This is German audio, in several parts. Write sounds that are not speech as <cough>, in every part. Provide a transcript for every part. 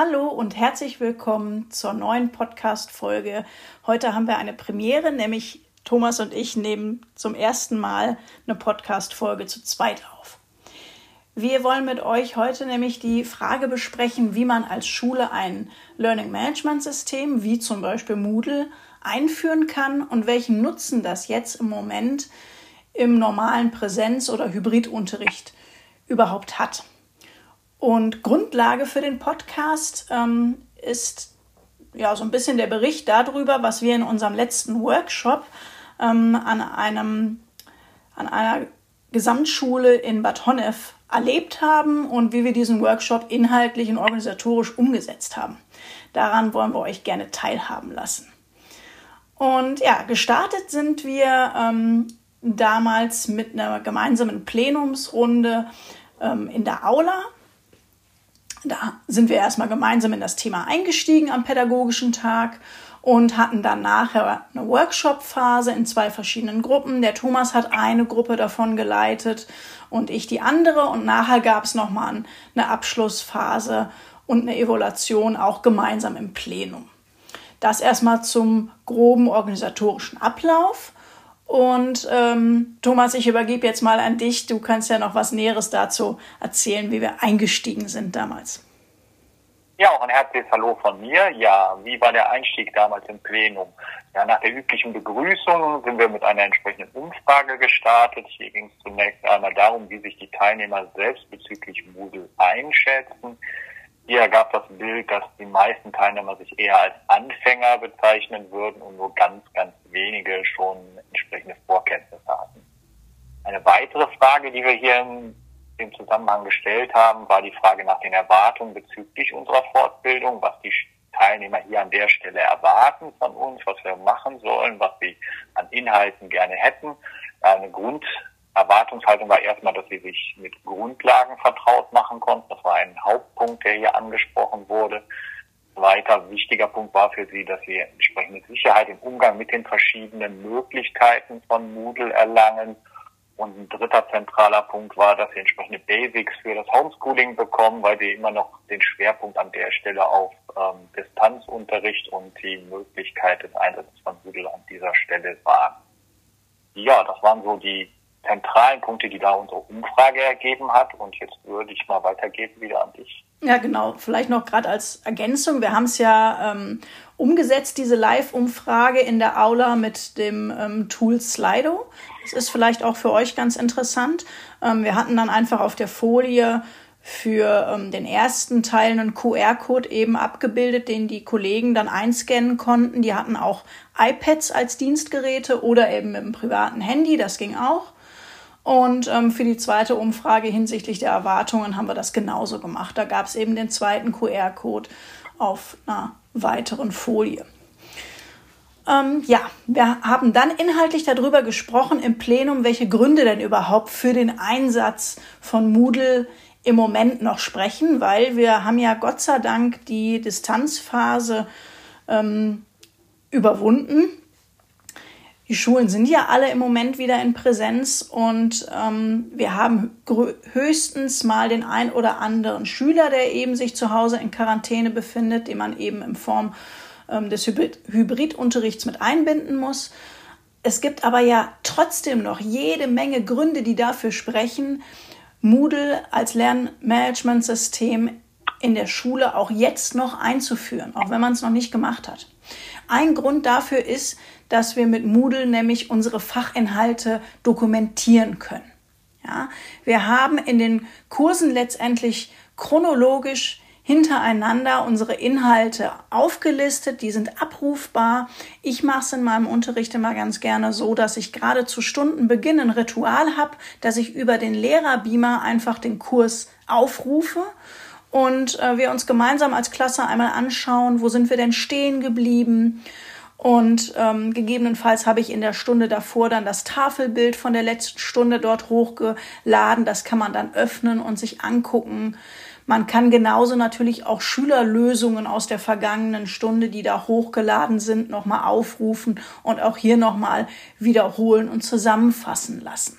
Hallo und herzlich willkommen zur neuen Podcast-Folge. Heute haben wir eine Premiere, nämlich Thomas und ich nehmen zum ersten Mal eine Podcast-Folge zu zweit auf. Wir wollen mit euch heute nämlich die Frage besprechen, wie man als Schule ein Learning Management System, wie zum Beispiel Moodle, einführen kann und welchen Nutzen das jetzt im Moment im normalen Präsenz- oder Hybridunterricht überhaupt hat. Und Grundlage für den Podcast ähm, ist ja so ein bisschen der Bericht darüber, was wir in unserem letzten Workshop ähm, an einem an einer Gesamtschule in Bad Honnef erlebt haben und wie wir diesen Workshop inhaltlich und organisatorisch umgesetzt haben. Daran wollen wir euch gerne teilhaben lassen. Und ja, gestartet sind wir ähm, damals mit einer gemeinsamen Plenumsrunde ähm, in der Aula da sind wir erstmal gemeinsam in das Thema eingestiegen am pädagogischen Tag und hatten dann nachher eine Workshop-Phase in zwei verschiedenen Gruppen. Der Thomas hat eine Gruppe davon geleitet und ich die andere. Und nachher gab es nochmal eine Abschlussphase und eine Evaluation auch gemeinsam im Plenum. Das erstmal zum groben organisatorischen Ablauf. Und ähm, Thomas, ich übergebe jetzt mal an dich. Du kannst ja noch was Näheres dazu erzählen, wie wir eingestiegen sind damals. Ja, auch ein herzliches Hallo von mir. Ja, wie war der Einstieg damals im Plenum? Ja, nach der üblichen Begrüßung sind wir mit einer entsprechenden Umfrage gestartet. Hier ging es zunächst einmal darum, wie sich die Teilnehmer selbst bezüglich Moodle einschätzen. Hier ergab das Bild, dass die meisten Teilnehmer sich eher als Anfänger bezeichnen würden und nur ganz, ganz wenige schon entsprechende Vorkenntnisse hatten. Eine weitere Frage, die wir hier in dem Zusammenhang gestellt haben, war die Frage nach den Erwartungen bezüglich unserer Fortbildung, was die Teilnehmer hier an der Stelle erwarten von uns, was wir machen sollen, was sie an Inhalten gerne hätten. Eine Grund Erwartungshaltung war erstmal, dass sie sich mit Grundlagen vertraut machen konnten. Das war ein Hauptpunkt, der hier angesprochen wurde. Weiter wichtiger Punkt war für sie, dass sie entsprechende Sicherheit im Umgang mit den verschiedenen Möglichkeiten von Moodle erlangen. Und ein dritter zentraler Punkt war, dass sie entsprechende Basics für das Homeschooling bekommen, weil sie immer noch den Schwerpunkt an der Stelle auf ähm, Distanzunterricht und die Möglichkeit des Einsatzes von Moodle an dieser Stelle waren. Ja, das waren so die zentralen Punkte, die da unsere Umfrage ergeben hat. Und jetzt würde ich mal weitergeben wieder an dich. Ja, genau. Vielleicht noch gerade als Ergänzung. Wir haben es ja ähm, umgesetzt, diese Live-Umfrage in der Aula mit dem ähm, Tool Slido. Das ist vielleicht auch für euch ganz interessant. Ähm, wir hatten dann einfach auf der Folie für ähm, den ersten Teil einen QR-Code eben abgebildet, den die Kollegen dann einscannen konnten. Die hatten auch iPads als Dienstgeräte oder eben mit dem privaten Handy, das ging auch. Und ähm, für die zweite Umfrage hinsichtlich der Erwartungen haben wir das genauso gemacht. Da gab es eben den zweiten QR-Code auf einer weiteren Folie. Ähm, ja, wir haben dann inhaltlich darüber gesprochen im Plenum, welche Gründe denn überhaupt für den Einsatz von Moodle im Moment noch sprechen, weil wir haben ja Gott sei Dank die Distanzphase ähm, überwunden die Schulen sind ja alle im Moment wieder in Präsenz und ähm, wir haben höchstens mal den ein oder anderen Schüler, der eben sich zu Hause in Quarantäne befindet, den man eben in Form ähm, des Hybrid Hybridunterrichts mit einbinden muss. Es gibt aber ja trotzdem noch jede Menge Gründe, die dafür sprechen, Moodle als Lernmanagementsystem in der Schule auch jetzt noch einzuführen, auch wenn man es noch nicht gemacht hat. Ein Grund dafür ist, dass wir mit Moodle nämlich unsere Fachinhalte dokumentieren können. Ja, wir haben in den Kursen letztendlich chronologisch hintereinander unsere Inhalte aufgelistet, die sind abrufbar. Ich mache es in meinem Unterricht immer ganz gerne so, dass ich gerade zu Stundenbeginn ein Ritual habe, dass ich über den Lehrerbeamer einfach den Kurs aufrufe und äh, wir uns gemeinsam als Klasse einmal anschauen, wo sind wir denn stehen geblieben, und ähm, gegebenenfalls habe ich in der Stunde davor dann das Tafelbild von der letzten Stunde dort hochgeladen. Das kann man dann öffnen und sich angucken. Man kann genauso natürlich auch Schülerlösungen aus der vergangenen Stunde, die da hochgeladen sind, nochmal aufrufen und auch hier nochmal wiederholen und zusammenfassen lassen.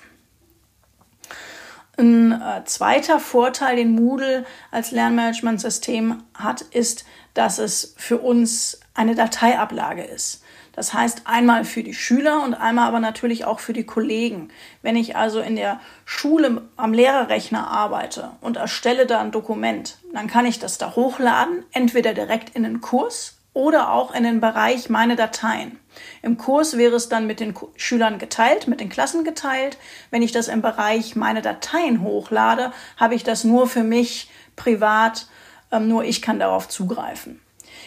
Ein äh, zweiter Vorteil, den Moodle als Lernmanagementsystem hat, ist, dass es für uns eine Dateiablage ist. Das heißt einmal für die Schüler und einmal aber natürlich auch für die Kollegen. Wenn ich also in der Schule am Lehrerrechner arbeite und erstelle da ein Dokument, dann kann ich das da hochladen, entweder direkt in den Kurs oder auch in den Bereich meine Dateien. Im Kurs wäre es dann mit den Schülern geteilt, mit den Klassen geteilt. Wenn ich das im Bereich meine Dateien hochlade, habe ich das nur für mich privat, nur ich kann darauf zugreifen.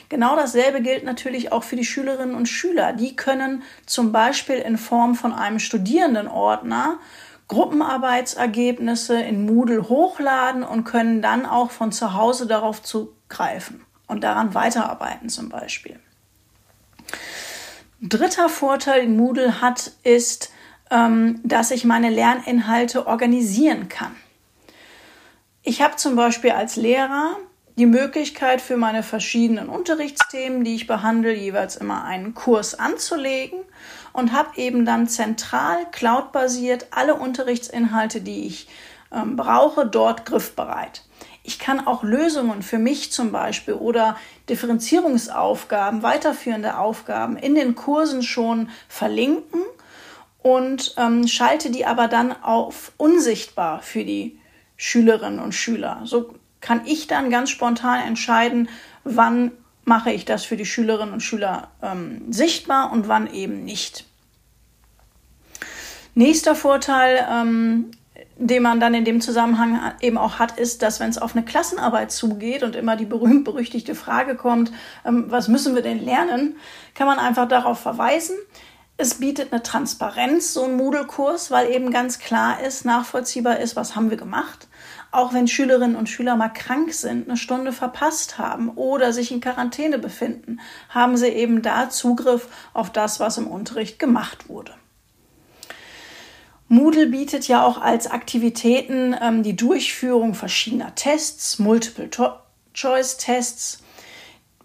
Genau dasselbe gilt natürlich auch für die Schülerinnen und Schüler. Die können zum Beispiel in Form von einem Studierendenordner Gruppenarbeitsergebnisse in Moodle hochladen und können dann auch von zu Hause darauf zugreifen und daran weiterarbeiten zum Beispiel. Dritter Vorteil, den Moodle hat, ist, ähm, dass ich meine Lerninhalte organisieren kann. Ich habe zum Beispiel als Lehrer die Möglichkeit für meine verschiedenen Unterrichtsthemen, die ich behandle, jeweils immer einen Kurs anzulegen und habe eben dann zentral, cloudbasiert alle Unterrichtsinhalte, die ich ähm, brauche, dort griffbereit. Ich kann auch Lösungen für mich zum Beispiel oder Differenzierungsaufgaben, weiterführende Aufgaben in den Kursen schon verlinken und ähm, schalte die aber dann auf unsichtbar für die Schülerinnen und Schüler. So kann ich dann ganz spontan entscheiden, wann mache ich das für die Schülerinnen und Schüler ähm, sichtbar und wann eben nicht. Nächster Vorteil, ähm, den man dann in dem Zusammenhang eben auch hat, ist, dass wenn es auf eine Klassenarbeit zugeht und immer die berühmt-berüchtigte Frage kommt, ähm, was müssen wir denn lernen, kann man einfach darauf verweisen. Es bietet eine Transparenz, so ein Moodle-Kurs, weil eben ganz klar ist, nachvollziehbar ist, was haben wir gemacht auch wenn Schülerinnen und Schüler mal krank sind, eine Stunde verpasst haben oder sich in Quarantäne befinden, haben sie eben da Zugriff auf das, was im Unterricht gemacht wurde. Moodle bietet ja auch als Aktivitäten ähm, die Durchführung verschiedener Tests, Multiple-Choice-Tests,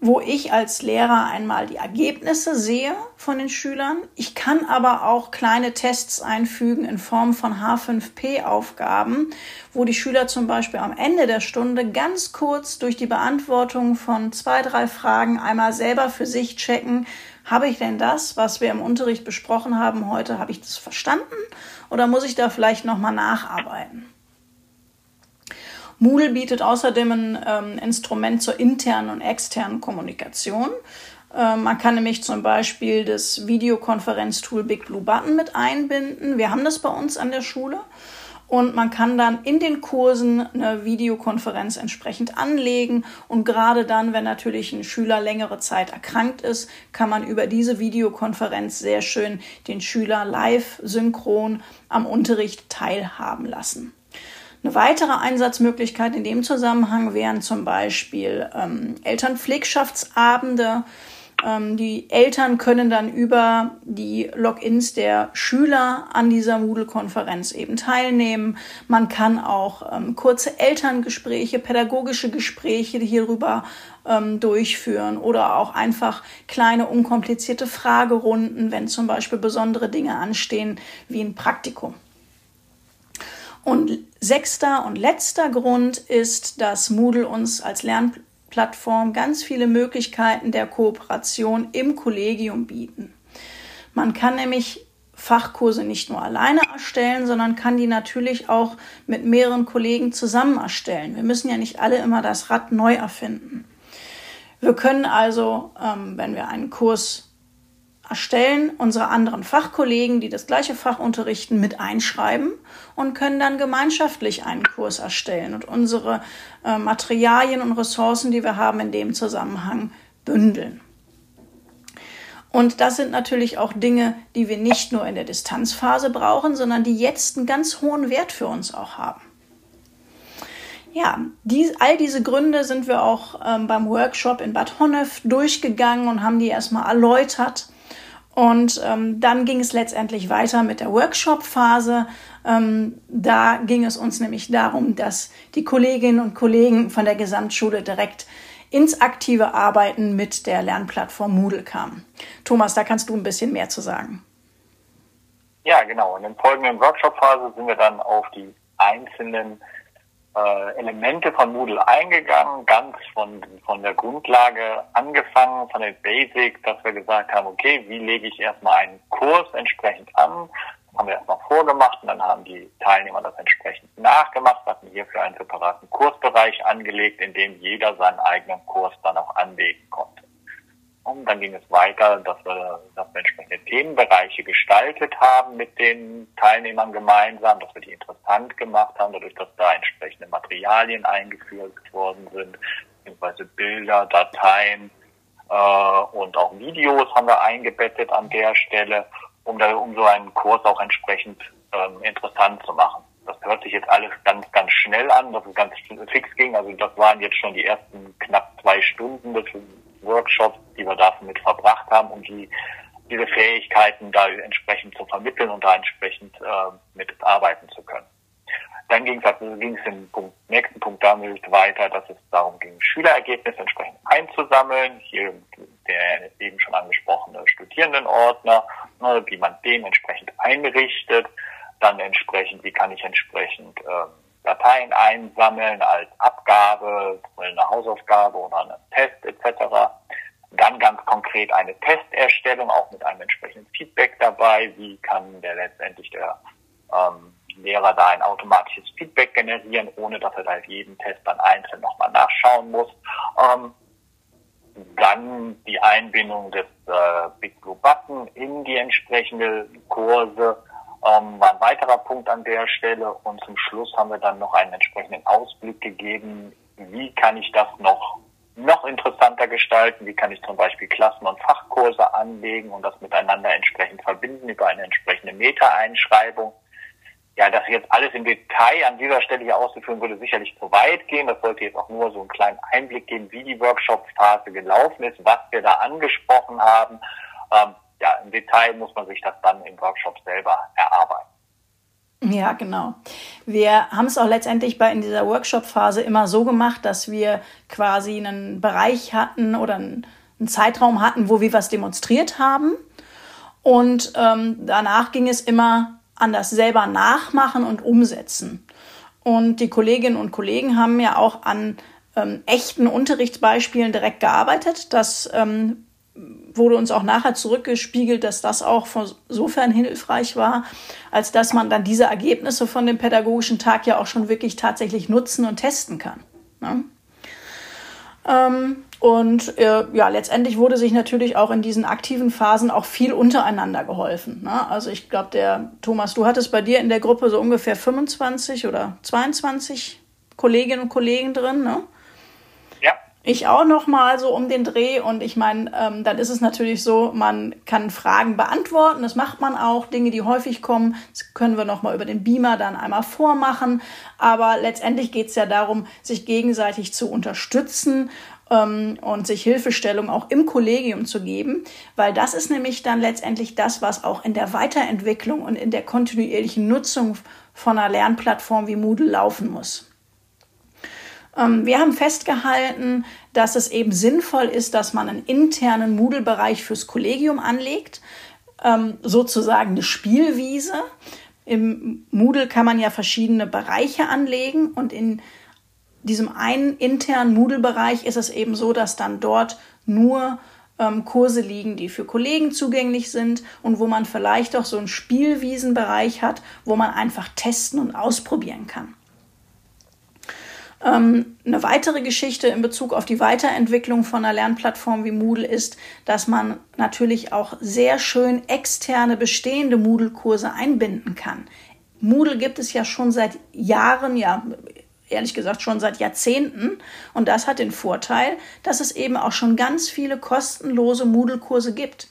wo ich als Lehrer einmal die Ergebnisse sehe von den Schülern. Ich kann aber auch kleine Tests einfügen in Form von H5P-Aufgaben, wo die Schüler zum Beispiel am Ende der Stunde ganz kurz durch die Beantwortung von zwei, drei Fragen einmal selber für sich checken, habe ich denn das, was wir im Unterricht besprochen haben heute, habe ich das verstanden oder muss ich da vielleicht nochmal nacharbeiten? Moodle bietet außerdem ein ähm, Instrument zur internen und externen Kommunikation. Ähm, man kann nämlich zum Beispiel das Videokonferenztool Big Blue Button mit einbinden. Wir haben das bei uns an der Schule. Und man kann dann in den Kursen eine Videokonferenz entsprechend anlegen. Und gerade dann, wenn natürlich ein Schüler längere Zeit erkrankt ist, kann man über diese Videokonferenz sehr schön den Schüler live synchron am Unterricht teilhaben lassen. Eine weitere Einsatzmöglichkeit in dem Zusammenhang wären zum Beispiel ähm, Elternpflegschaftsabende. Ähm, die Eltern können dann über die Logins der Schüler an dieser Moodle-Konferenz eben teilnehmen. Man kann auch ähm, kurze Elterngespräche, pädagogische Gespräche hierüber ähm, durchführen oder auch einfach kleine unkomplizierte Fragerunden, wenn zum Beispiel besondere Dinge anstehen wie ein Praktikum. Und sechster und letzter Grund ist, dass Moodle uns als Lernplattform ganz viele Möglichkeiten der Kooperation im Kollegium bieten. Man kann nämlich Fachkurse nicht nur alleine erstellen, sondern kann die natürlich auch mit mehreren Kollegen zusammen erstellen. Wir müssen ja nicht alle immer das Rad neu erfinden. Wir können also, ähm, wenn wir einen Kurs erstellen unsere anderen Fachkollegen, die das gleiche Fach unterrichten, mit einschreiben und können dann gemeinschaftlich einen Kurs erstellen und unsere äh, Materialien und Ressourcen, die wir haben, in dem Zusammenhang bündeln. Und das sind natürlich auch Dinge, die wir nicht nur in der Distanzphase brauchen, sondern die jetzt einen ganz hohen Wert für uns auch haben. Ja, die, all diese Gründe sind wir auch ähm, beim Workshop in Bad Honnef durchgegangen und haben die erstmal erläutert und ähm, dann ging es letztendlich weiter mit der Workshop-Phase. Ähm, da ging es uns nämlich darum, dass die Kolleginnen und Kollegen von der Gesamtschule direkt ins aktive Arbeiten mit der Lernplattform Moodle kamen. Thomas, da kannst du ein bisschen mehr zu sagen. Ja, genau. In der folgenden Workshop-Phase sind wir dann auf die einzelnen äh, Elemente von Moodle eingegangen, ganz von, von der Grundlage angefangen, von den Basics, dass wir gesagt haben, okay, wie lege ich erstmal einen Kurs entsprechend an? Das haben wir erstmal vorgemacht und dann haben die Teilnehmer das entsprechend nachgemacht, hatten hierfür einen separaten Kursbereich angelegt, in dem jeder seinen eigenen Kurs dann auch anlegen konnte. Und dann ging es weiter, dass wir, dass wir entsprechende Themenbereiche gestaltet haben mit den Teilnehmern gemeinsam, dass wir die interessant gemacht haben, dadurch, dass da entsprechende Materialien eingeführt worden sind, beziehungsweise Bilder, Dateien äh, und auch Videos haben wir eingebettet an der Stelle, um, da, um so einen Kurs auch entsprechend ähm, interessant zu machen. Das hört sich jetzt alles ganz, ganz schnell an, dass es ganz fix ging. Also das waren jetzt schon die ersten knapp zwei Stunden des Workshops, die wir damit verbracht haben, um die, diese Fähigkeiten da entsprechend zu vermitteln und da entsprechend äh, mit arbeiten zu können. Dann ging es also ging es im Punkt, nächsten Punkt damit weiter, dass es darum ging, Schülerergebnisse entsprechend einzusammeln. Hier der eben schon angesprochene Studierendenordner, ne, wie man den entsprechend einrichtet. Dann entsprechend, wie kann ich entsprechend ähm, Dateien einsammeln als Abgabe, eine Hausaufgabe oder einen Test etc. Dann ganz konkret eine Testerstellung, auch mit einem entsprechenden Feedback dabei. Wie kann der letztendlich der ähm, Lehrer da ein automatisches Feedback generieren, ohne dass er da jeden Test dann einzeln nochmal nachschauen muss. Ähm, dann die Einbindung des äh, Big Blue Button in die entsprechende Kurse ähm, war ein weiterer Punkt an der Stelle. Und zum Schluss haben wir dann noch einen entsprechenden Ausblick gegeben, wie kann ich das noch noch interessanter gestalten, wie kann ich zum Beispiel Klassen- und Fachkurse anlegen und das miteinander entsprechend verbinden über eine entsprechende Meta-Einschreibung. Ja, das jetzt alles im Detail an dieser Stelle hier auszuführen, würde sicherlich zu weit gehen. Das sollte jetzt auch nur so einen kleinen Einblick geben, wie die Workshop-Phase gelaufen ist, was wir da angesprochen haben. Ähm, im Detail muss man sich das dann im Workshop selber erarbeiten. Ja, genau. Wir haben es auch letztendlich bei in dieser Workshop-Phase immer so gemacht, dass wir quasi einen Bereich hatten oder einen, Zeitraum hatten, wo wir was demonstriert haben. Und ähm, danach ging es immer an das selber nachmachen und umsetzen. Und die Kolleginnen und Kollegen haben ja auch an ähm, echten Unterrichtsbeispielen direkt gearbeitet. Das ähm, wurde uns auch nachher zurückgespiegelt, dass das auch insofern hilfreich war, als dass man dann diese Ergebnisse von dem pädagogischen Tag ja auch schon wirklich tatsächlich nutzen und testen kann. Ne? Ähm, und äh, ja, letztendlich wurde sich natürlich auch in diesen aktiven Phasen auch viel untereinander geholfen. Ne? Also ich glaube, der Thomas, du hattest bei dir in der Gruppe so ungefähr 25 oder 22 Kolleginnen und Kollegen drin. Ne? Ich auch noch mal so um den Dreh und ich meine, ähm, dann ist es natürlich so, man kann Fragen beantworten, das macht man auch, Dinge, die häufig kommen, das können wir noch mal über den Beamer dann einmal vormachen, aber letztendlich geht es ja darum, sich gegenseitig zu unterstützen ähm, und sich Hilfestellung auch im Kollegium zu geben, weil das ist nämlich dann letztendlich das, was auch in der Weiterentwicklung und in der kontinuierlichen Nutzung von einer Lernplattform wie Moodle laufen muss. Ähm, wir haben festgehalten, dass es eben sinnvoll ist, dass man einen internen Moodle-Bereich fürs Kollegium anlegt, ähm, sozusagen eine Spielwiese. Im Moodle kann man ja verschiedene Bereiche anlegen und in diesem einen internen Moodle-Bereich ist es eben so, dass dann dort nur ähm, Kurse liegen, die für Kollegen zugänglich sind und wo man vielleicht auch so einen Spielwiesenbereich hat, wo man einfach testen und ausprobieren kann. Ähm, eine weitere Geschichte in Bezug auf die Weiterentwicklung von einer Lernplattform wie Moodle ist, dass man natürlich auch sehr schön externe bestehende Moodle-Kurse einbinden kann. Moodle gibt es ja schon seit Jahren, ja ehrlich gesagt schon seit Jahrzehnten. Und das hat den Vorteil, dass es eben auch schon ganz viele kostenlose Moodle-Kurse gibt.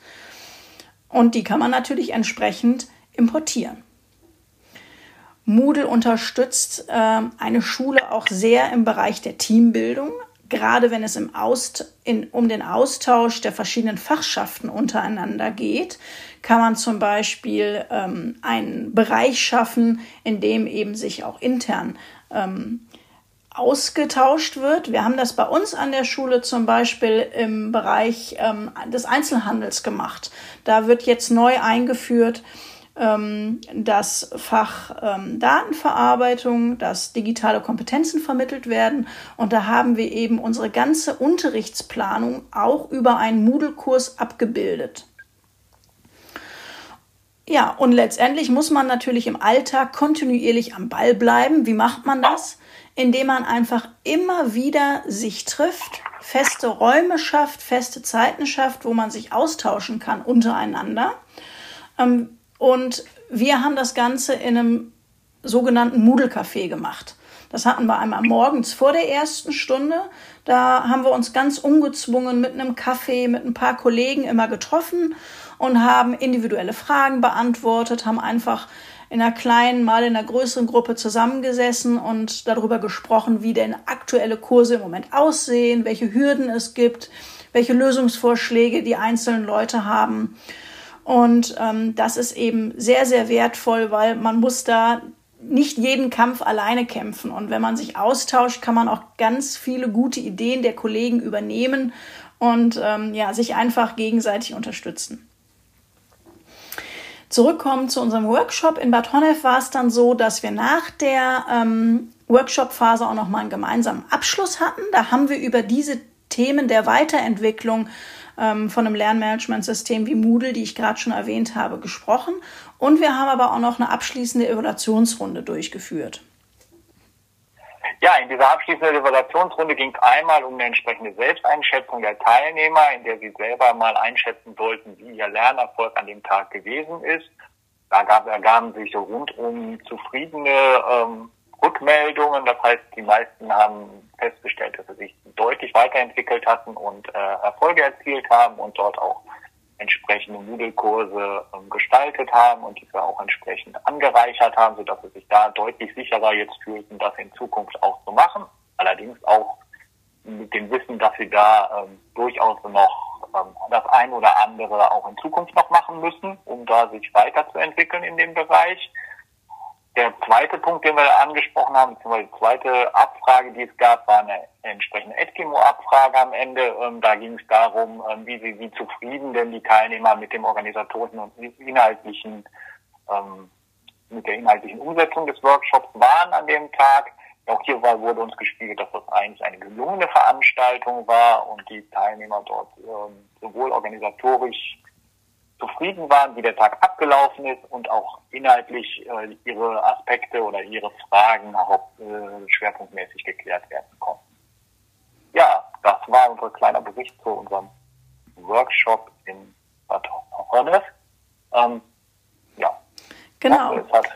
Und die kann man natürlich entsprechend importieren. Moodle unterstützt äh, eine Schule auch sehr im Bereich der Teambildung, gerade wenn es im Aust in, um den Austausch der verschiedenen Fachschaften untereinander geht, kann man zum Beispiel ähm, einen Bereich schaffen, in dem eben sich auch intern ähm, ausgetauscht wird. Wir haben das bei uns an der Schule zum Beispiel im Bereich ähm, des Einzelhandels gemacht. Da wird jetzt neu eingeführt, das Fach ähm, Datenverarbeitung, dass digitale Kompetenzen vermittelt werden. Und da haben wir eben unsere ganze Unterrichtsplanung auch über einen Moodle-Kurs abgebildet. Ja, und letztendlich muss man natürlich im Alltag kontinuierlich am Ball bleiben. Wie macht man das? Indem man einfach immer wieder sich trifft, feste Räume schafft, feste Zeiten schafft, wo man sich austauschen kann untereinander. Ähm, und wir haben das Ganze in einem sogenannten Moodle-Café gemacht. Das hatten wir einmal morgens vor der ersten Stunde. Da haben wir uns ganz ungezwungen mit einem Kaffee, mit ein paar Kollegen immer getroffen und haben individuelle Fragen beantwortet, haben einfach in einer kleinen, mal in einer größeren Gruppe zusammengesessen und darüber gesprochen, wie denn aktuelle Kurse im Moment aussehen, welche Hürden es gibt, welche Lösungsvorschläge die einzelnen Leute haben. Und ähm, das ist eben sehr, sehr wertvoll, weil man muss da nicht jeden Kampf alleine kämpfen. Und wenn man sich austauscht, kann man auch ganz viele gute Ideen der Kollegen übernehmen und ähm, ja, sich einfach gegenseitig unterstützen. Zurückkommen zu unserem Workshop in Bad Honnef war es dann so, dass wir nach der ähm, Workshop-Phase auch noch mal einen gemeinsamen Abschluss hatten. Da haben wir über diese Themen der Weiterentwicklung ähm, von einem Lernmanagementsystem wie Moodle, die ich gerade schon erwähnt habe, gesprochen. Und wir haben aber auch noch eine abschließende Evaluationsrunde durchgeführt. Ja, in dieser abschließenden Evaluationsrunde ging es einmal um eine entsprechende Selbsteinschätzung der Teilnehmer, in der sie selber mal einschätzen sollten, wie ihr Lernerfolg an dem Tag gewesen ist. Da gab, ergaben sich rundum zufriedene ähm, Rückmeldungen. Das heißt, die meisten haben festgestellt, dass sie sich deutlich weiterentwickelt hatten und äh, Erfolge erzielt haben und dort auch entsprechende Moodle-Kurse ähm, gestaltet haben und diese auch entsprechend angereichert haben, sodass sie sich da deutlich sicherer jetzt fühlten, das in Zukunft auch zu machen. Allerdings auch mit dem Wissen, dass sie da ähm, durchaus noch ähm, das ein oder andere auch in Zukunft noch machen müssen, um da sich weiterzuentwickeln in dem Bereich. Der zweite Punkt, den wir angesprochen haben, beziehungsweise die zweite Abfrage, die es gab, war eine entsprechende Eskimo-Abfrage am Ende. Ähm, da ging es darum, ähm, wie, sie, wie zufrieden denn die Teilnehmer mit dem organisatorischen und inhaltlichen, ähm, mit der inhaltlichen Umsetzung des Workshops waren an dem Tag. Auch hier war, wurde uns gespiegelt, dass das eigentlich eine gelungene Veranstaltung war und die Teilnehmer dort sowohl organisatorisch zufrieden waren, wie der Tag abgelaufen ist und auch inhaltlich äh, ihre Aspekte oder ihre Fragen haupt, äh, schwerpunktmäßig geklärt werden konnten. Ja, das war unser kleiner Bericht zu unserem Workshop in Bad Honnef. Ähm, ja, genau. es hat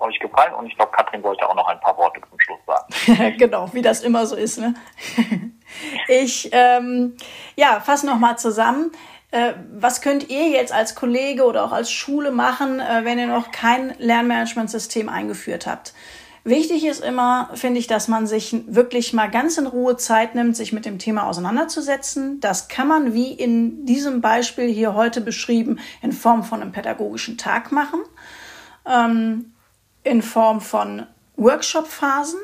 euch gefallen und ich glaube, Katrin wollte auch noch ein paar Worte zum Schluss sagen. <laughs> genau, wie das immer so ist. Ne? <laughs> ich ähm, ja, fasse nochmal zusammen. Äh, was könnt ihr jetzt als Kollege oder auch als Schule machen, äh, wenn ihr noch kein Lernmanagementsystem eingeführt habt? Wichtig ist immer, finde ich, dass man sich wirklich mal ganz in Ruhe Zeit nimmt, sich mit dem Thema auseinanderzusetzen. Das kann man, wie in diesem Beispiel hier heute beschrieben, in Form von einem pädagogischen Tag machen, ähm, in Form von Workshop-Phasen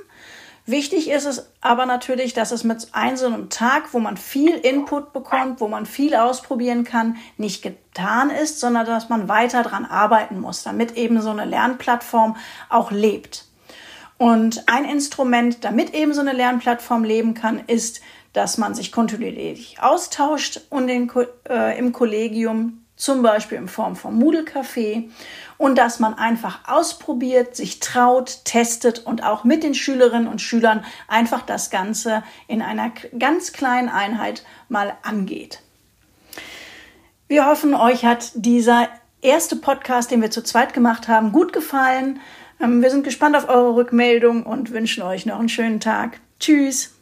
Wichtig ist es aber natürlich, dass es mit einem so einem Tag, wo man viel Input bekommt, wo man viel ausprobieren kann, nicht getan ist, sondern dass man weiter dran arbeiten muss, damit eben so eine Lernplattform auch lebt. Und ein Instrument, damit eben so eine Lernplattform leben kann, ist, dass man sich kontinuierlich austauscht und den, äh, im Kollegium, zum Beispiel in Form von Moodle Café und dass man einfach ausprobiert, sich traut, testet und auch mit den Schülerinnen und Schülern einfach das Ganze in einer ganz kleinen Einheit mal angeht. Wir hoffen, euch hat dieser erste Podcast, den wir zu zweit gemacht haben, gut gefallen. Ähm, wir sind gespannt auf eure Rückmeldung und wünschen euch noch einen schönen Tag. Tschüss.